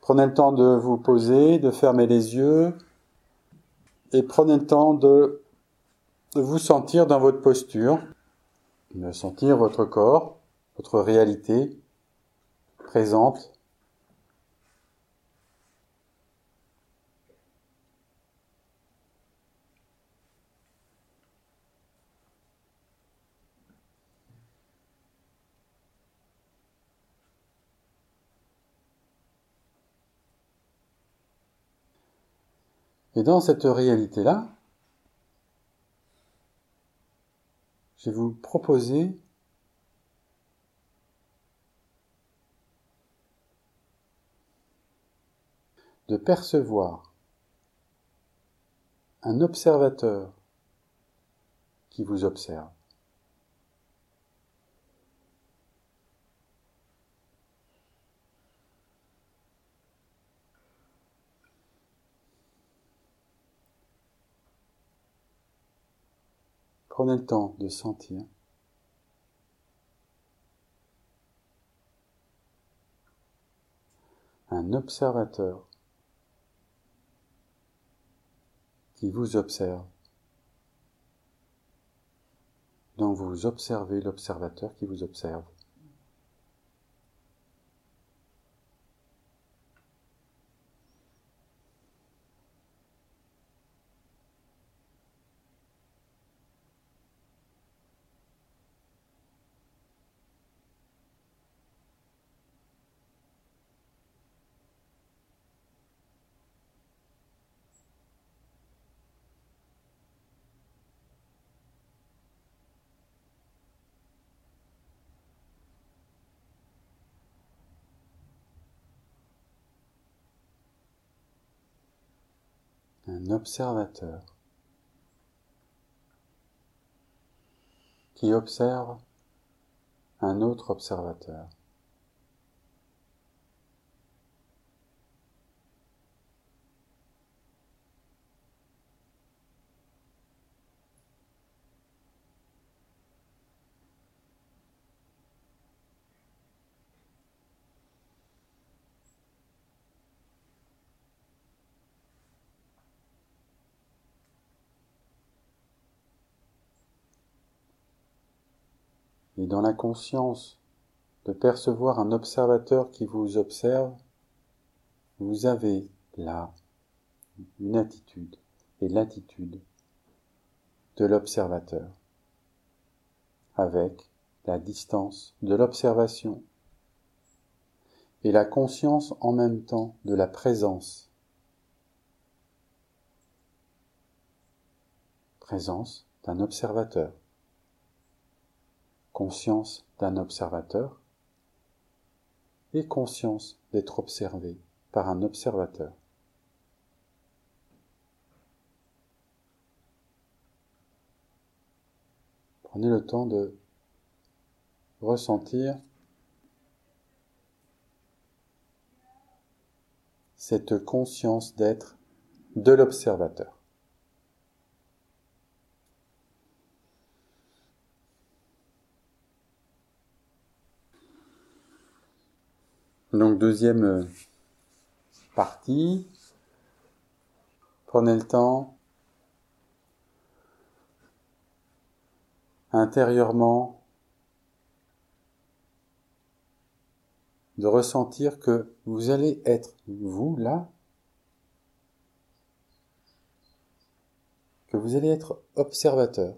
Prenez le temps de vous poser, de fermer les yeux et prenez le temps de, vous sentir dans votre posture, de sentir votre corps, votre réalité présente Et dans cette réalité-là, je vais vous proposer de percevoir un observateur qui vous observe. Prenez le temps de sentir. Un observateur qui vous observe. Donc vous observez l'observateur qui vous observe. Un observateur qui observe un autre observateur. Et dans la conscience de percevoir un observateur qui vous observe, vous avez là une attitude et l'attitude de l'observateur avec la distance de l'observation et la conscience en même temps de la présence. Présence d'un observateur conscience d'un observateur et conscience d'être observé par un observateur. Prenez le temps de ressentir cette conscience d'être de l'observateur. Donc deuxième euh, partie. Prenez le temps intérieurement de ressentir que vous allez être, vous là, que vous allez être observateur.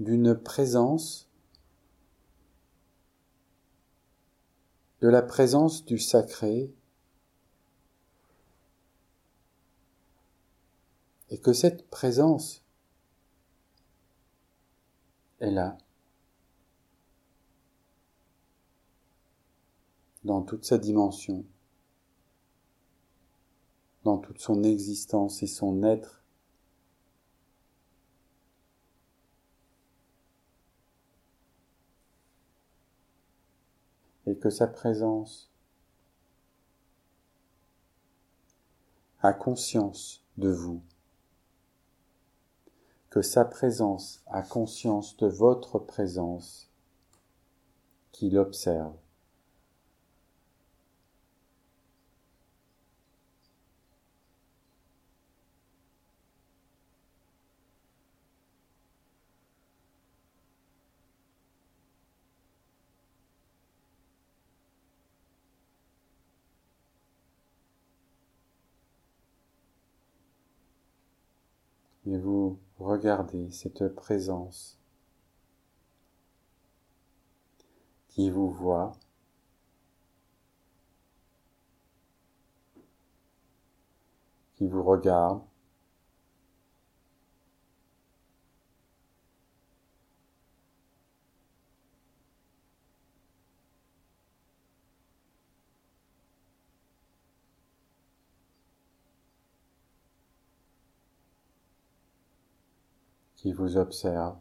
d'une présence de la présence du sacré et que cette présence est là dans toute sa dimension, dans toute son existence et son être et que sa présence a conscience de vous, que sa présence a conscience de votre présence, qu'il observe. Et vous regardez cette présence qui vous voit, qui vous regarde, qui vous observe.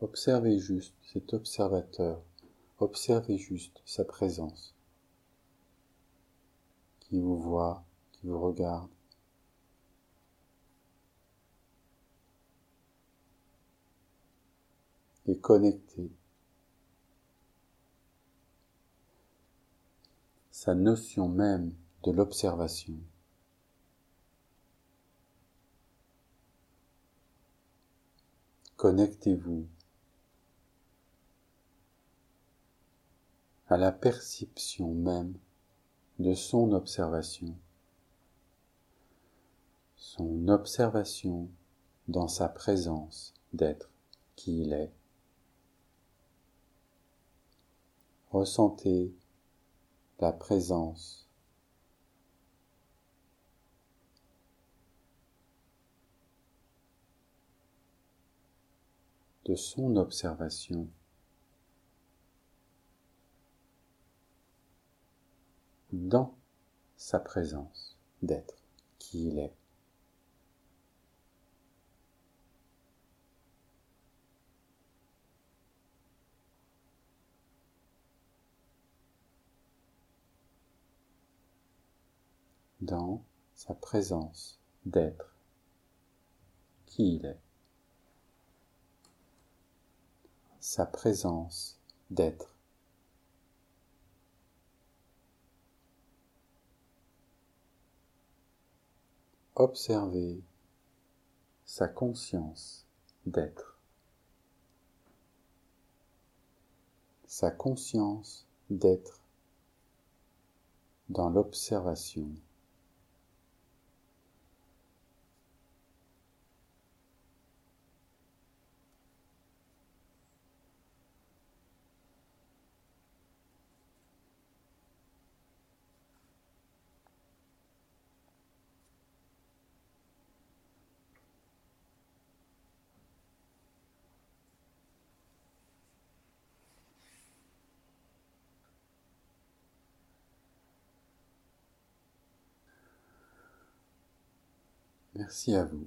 Observez juste cet observateur, observez juste sa présence qui vous voit, qui vous regarde. et connecté. Sa notion même de l'observation. Connectez-vous à la perception même de son observation, son observation dans sa présence d'être qui il est. Ressentez la présence de son observation dans sa présence d'être qui il est. dans sa présence d'être qui il est. Sa présence d'être observer sa conscience d'être, sa conscience d'être dans l'observation. Merci à vous.